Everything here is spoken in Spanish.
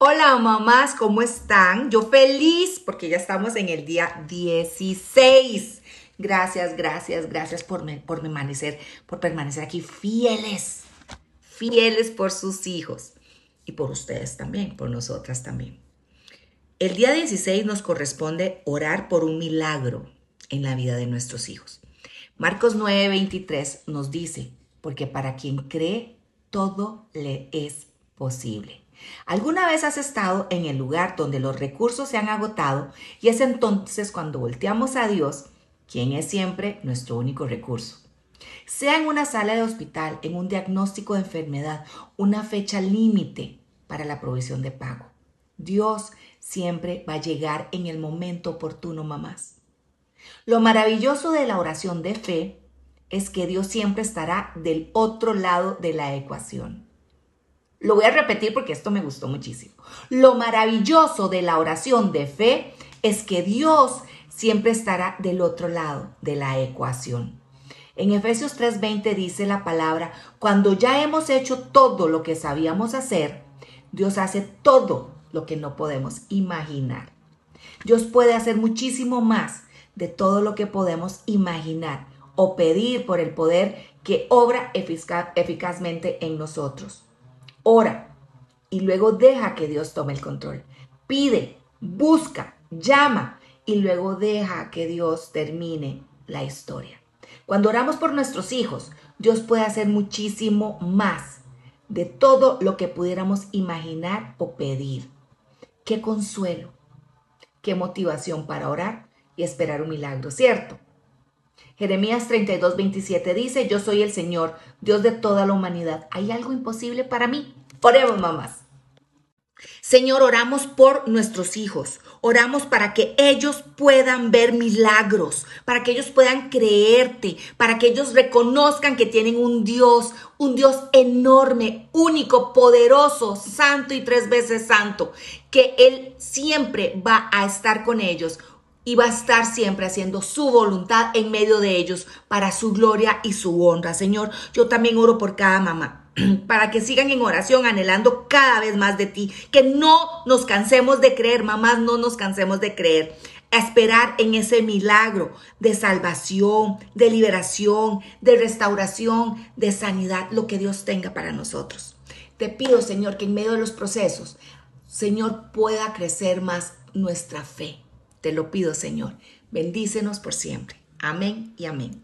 Hola mamás, ¿cómo están? Yo feliz porque ya estamos en el día 16. Gracias, gracias, gracias por, por permanecer, por permanecer aquí fieles, fieles por sus hijos y por ustedes también, por nosotras también. El día 16 nos corresponde orar por un milagro en la vida de nuestros hijos. Marcos 9:23 nos dice, porque para quien cree, todo le es posible. ¿Alguna vez has estado en el lugar donde los recursos se han agotado y es entonces cuando volteamos a Dios, quien es siempre nuestro único recurso? Sea en una sala de hospital, en un diagnóstico de enfermedad, una fecha límite para la provisión de pago. Dios siempre va a llegar en el momento oportuno, mamás. Lo maravilloso de la oración de fe es que Dios siempre estará del otro lado de la ecuación. Lo voy a repetir porque esto me gustó muchísimo. Lo maravilloso de la oración de fe es que Dios siempre estará del otro lado de la ecuación. En Efesios 3:20 dice la palabra, cuando ya hemos hecho todo lo que sabíamos hacer, Dios hace todo lo que no podemos imaginar. Dios puede hacer muchísimo más de todo lo que podemos imaginar o pedir por el poder que obra eficazmente en nosotros. Ora y luego deja que Dios tome el control. Pide, busca, llama y luego deja que Dios termine la historia. Cuando oramos por nuestros hijos, Dios puede hacer muchísimo más de todo lo que pudiéramos imaginar o pedir. Qué consuelo, qué motivación para orar y esperar un milagro, ¿cierto? Jeremías 32, 27 dice, yo soy el Señor, Dios de toda la humanidad. ¿Hay algo imposible para mí? Oremos, mamás. Señor, oramos por nuestros hijos. Oramos para que ellos puedan ver milagros, para que ellos puedan creerte, para que ellos reconozcan que tienen un Dios, un Dios enorme, único, poderoso, santo y tres veces santo, que Él siempre va a estar con ellos y va a estar siempre haciendo su voluntad en medio de ellos para su gloria y su honra. Señor, yo también oro por cada mamá para que sigan en oración anhelando cada vez más de ti, que no nos cansemos de creer, mamás, no nos cansemos de creer, esperar en ese milagro de salvación, de liberación, de restauración, de sanidad, lo que Dios tenga para nosotros. Te pido, Señor, que en medio de los procesos, Señor, pueda crecer más nuestra fe te lo pido, Señor. Bendícenos por siempre. Amén y amén.